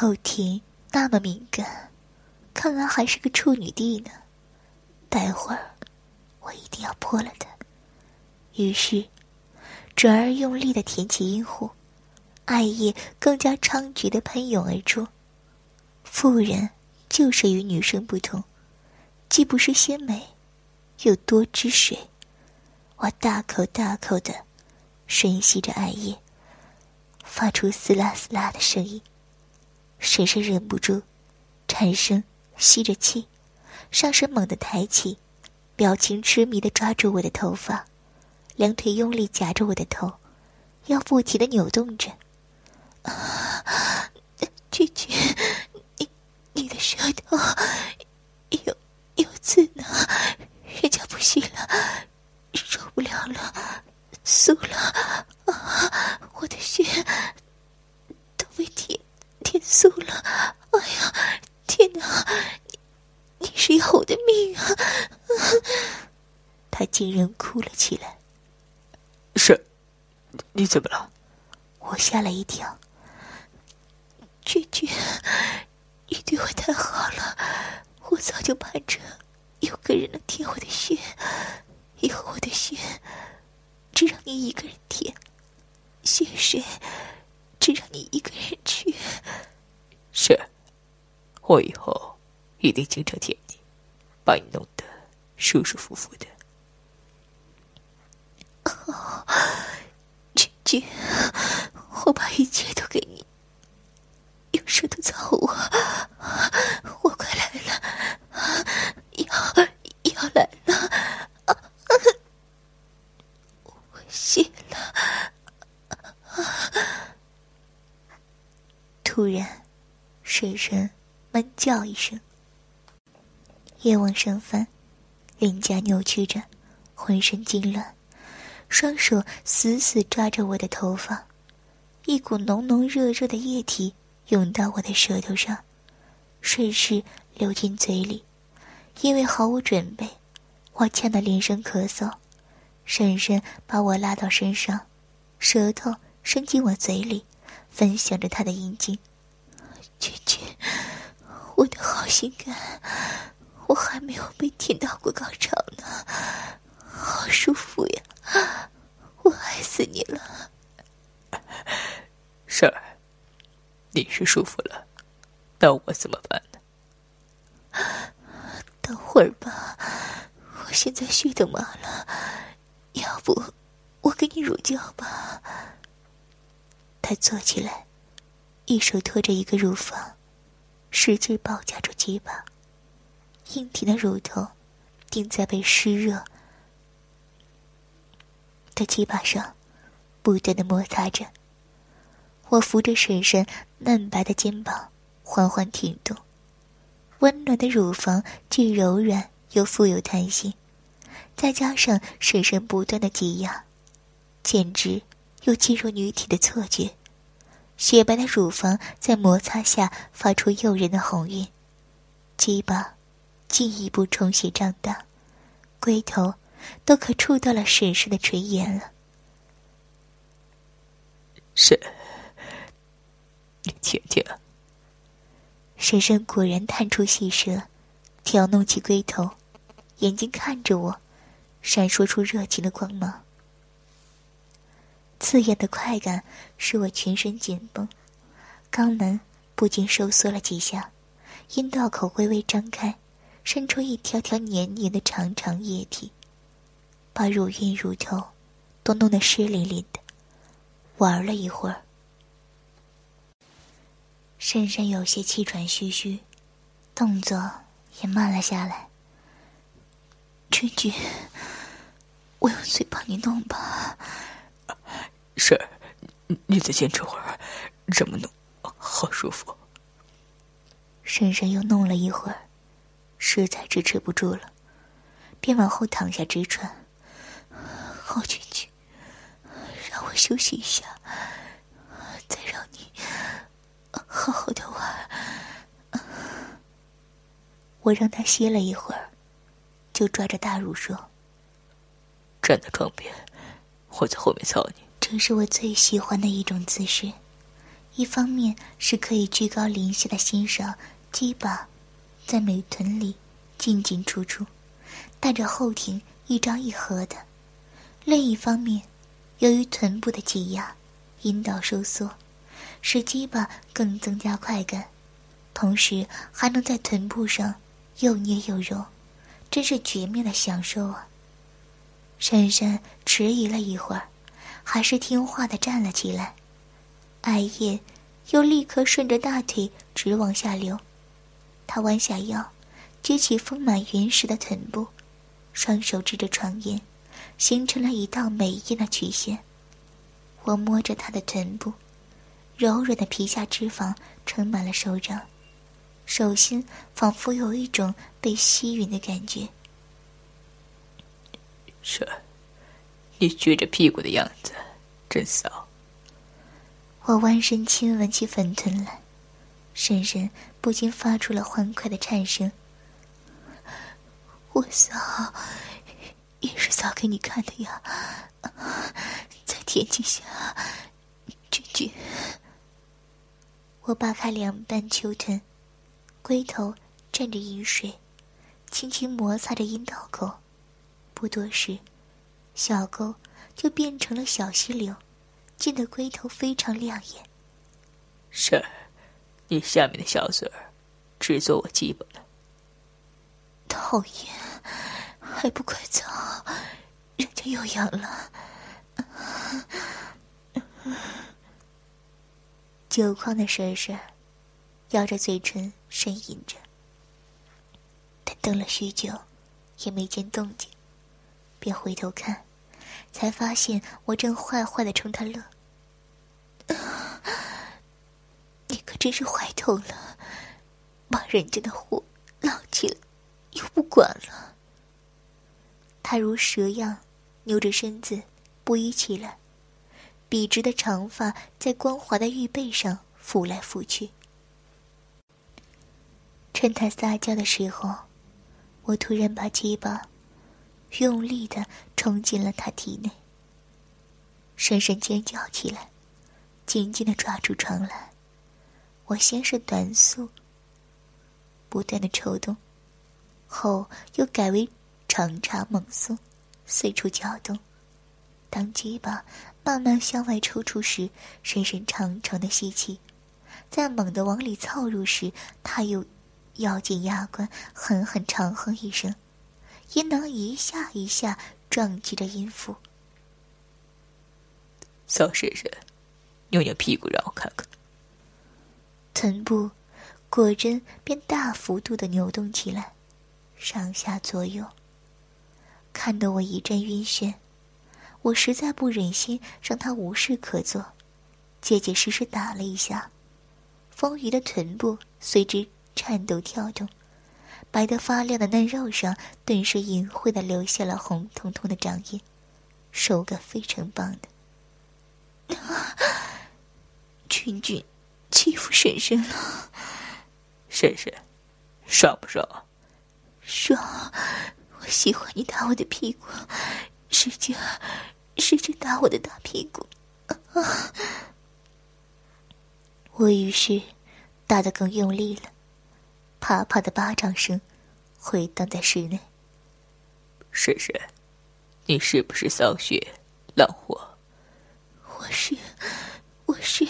后庭那么敏感，看来还是个处女地呢。待会儿，我一定要破了它。于是，转而用力的舔起阴户，艾叶更加猖獗的喷涌而出。妇人就是与女生不同，既不是鲜美，又多汁水。我大口大口的吮吸着艾叶，发出嘶啦嘶啦的声音。婶婶忍不住，颤声吸着气，上身猛地抬起，表情痴迷的抓住我的头发，两腿用力夹着我的头，腰不停的扭动着。拒绝，你你的舌头有有刺呢，人家不行了，受不了了，酥了，啊，我的血都被舔。天素了！哎呀，天哪！你你是要我的命啊！他竟然哭了起来。是，你怎么了？我吓了一跳。娟娟，你对我太好了，我早就盼着有个人能舔我的血，以后我的血只让你一个人舔，血水。只让你一个人去。是，我以后一定经常舔你，把你弄得舒舒服服的。哦，君君，我把一切都给你，用舌头造我，我快来了，要要来了，我信了。突然，婶婶闷叫一声，夜往上翻，脸颊扭曲着，浑身痉挛，双手死死抓着我的头发，一股浓浓热热的液体涌到我的舌头上，顺势流进嘴里。因为毫无准备，我呛得连声咳嗽。婶婶把我拉到身上，舌头伸进我嘴里。分享着他的阴茎，君君，我的好性感，我还没有被舔到过高潮呢，好舒服呀，我爱死你了，婶儿，你是舒服了，那我怎么办呢？等会儿吧，我现在睡得麻了，要不我给你乳胶吧。他坐起来，一手托着一个乳房，使劲抱夹住鸡巴，硬挺的乳头顶在被湿热的鸡巴上，不断的摩擦着。我扶着婶婶嫩白的肩膀，缓缓挺动。温暖的乳房既柔软又富有弹性，再加上婶婶不断的挤压，简直有进入女体的错觉。雪白的乳房在摩擦下发出诱人的红晕，鸡巴进一步充血胀大，龟头都可触到了婶婶的垂涎了。婶，你听听。婶婶果然探出细舌，挑弄起龟头，眼睛看着我，闪烁出热情的光芒。刺眼的快感使我全身紧绷，肛门不禁收缩了几下，阴道口微微张开，渗出一条条黏黏的长长液体，把乳晕乳头都弄得湿淋淋的。玩了一会儿，珊珊有些气喘吁吁，动作也慢了下来。君君，我用嘴帮你弄吧。是，你再坚持会儿，这么弄好舒服。婶婶又弄了一会儿，实在支持不住了，便往后躺下直喘。好君君，让我休息一下，再让你好好的玩。我让他歇了一会儿，就抓着大乳说：“站在床边，我在后面操你。”这是我最喜欢的一种姿势，一方面是可以居高临下的欣赏鸡巴在美臀里进进出出，带着后庭一张一合的；另一方面，由于臀部的挤压，阴道收缩，使鸡巴更增加快感，同时还能在臀部上又捏又揉，真是绝妙的享受啊！珊珊迟疑了一会儿，还是听话的站了起来。艾叶又立刻顺着大腿直往下流，他弯下腰，撅起丰满圆实的臀部，双手支着床沿，形成了一道美艳的曲线。我摸着她的臀部，柔软的皮下脂肪撑满了手掌，手心仿佛有一种被吸吮的感觉。是，你撅着屁股的样子真骚。我弯身亲吻起粉臀来，深深不禁发出了欢快的颤声。我骚，也是骚给你看的呀，在天际下，君君。我扒开两半秋臀，龟头蘸着饮水，轻轻摩擦着阴道口，不多时，小沟就变成了小溪流。溅得龟头非常亮眼。是，你下面的小嘴儿，只做我鸡巴了。讨厌，还不快走，人家又痒了。酒矿的婶婶，咬着嘴唇呻吟着。他等了许久，也没见动静，便回头看。才发现我正坏坏的冲他乐，你可真是坏透了，把人家的货捞起来又不管了。他如蛇样扭着身子不依起来，笔直的长发在光滑的玉背上拂来拂去。趁他撒娇的时候，我突然把鸡巴。用力的冲进了他体内，深深尖叫起来，紧紧的抓住床栏。我先是短速，不断的抽动，后又改为长插猛松，随处搅动。当鸡巴慢慢向外抽出时，深深长长的吸气；在猛地往里凑入时，他又咬紧牙关，狠狠长哼一声。阴囊一下一下撞击着阴腹，骚婶婶，扭扭屁股让我看看。臀部果真便大幅度的扭动起来，上下左右，看得我一阵晕眩。我实在不忍心让他无事可做，结结实实打了一下，丰腴的臀部随之颤抖跳动。白得发亮的嫩肉上，顿时隐晦的留下了红彤彤的掌印，手感非常棒的。君君，欺负婶婶了。婶婶，爽不爽？爽！我喜欢你打我的屁股，使劲，使劲打我的大屁股。我于是打得更用力了。啪啪的巴掌声回荡在室内。婶婶，你是不是丧血浪货？我是，我是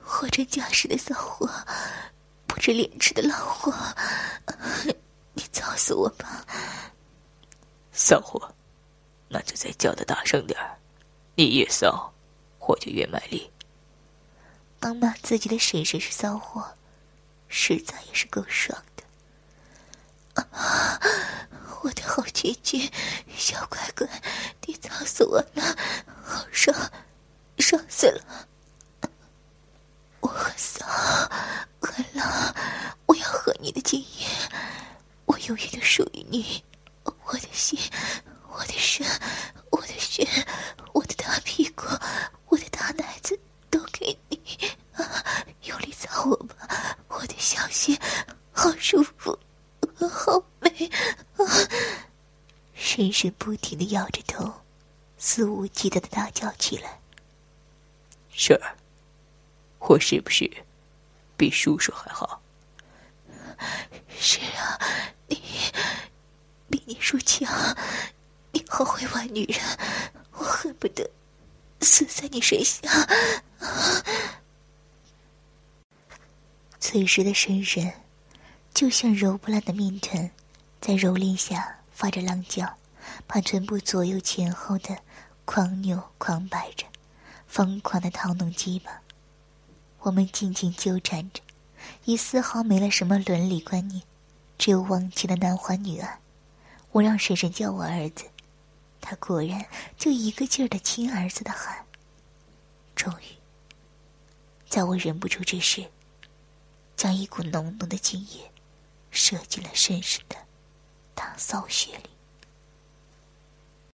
货真价实的骚货，不知廉耻的老货。你操死我吧！骚货，那就再叫的大声点儿。你越骚，我就越卖力。刚骂自己的婶婶是骚货。实在也是够爽的，啊！我的好姐姐，小乖乖，你操死我了，好爽，爽死了！我很骚，很浪，我要喝你的精液，我永远都属于你，我的心，我的肾，我的血，我的大屁股，我的大奶子，都给你，啊！用力操我吧！我的小穴好舒服，好美啊！深深不停的摇着头，肆无忌惮的大叫起来。婶儿，我是不是比叔叔还好？是啊，你比你叔强，你好会玩女人，我恨不得死在你身下。此时的深深，就像揉不烂的面团，在蹂躏下发着浪叫，把臀部左右前后的狂扭狂摆着，疯狂的掏弄鸡巴。我们紧紧纠缠着，已丝毫没了什么伦理观念，只有往期的男欢女爱。我让婶婶叫我儿子，他果然就一个劲儿的亲儿子的喊。终于，在我忍不住之时，将一股浓浓的精液射进了婶婶的大骚穴里。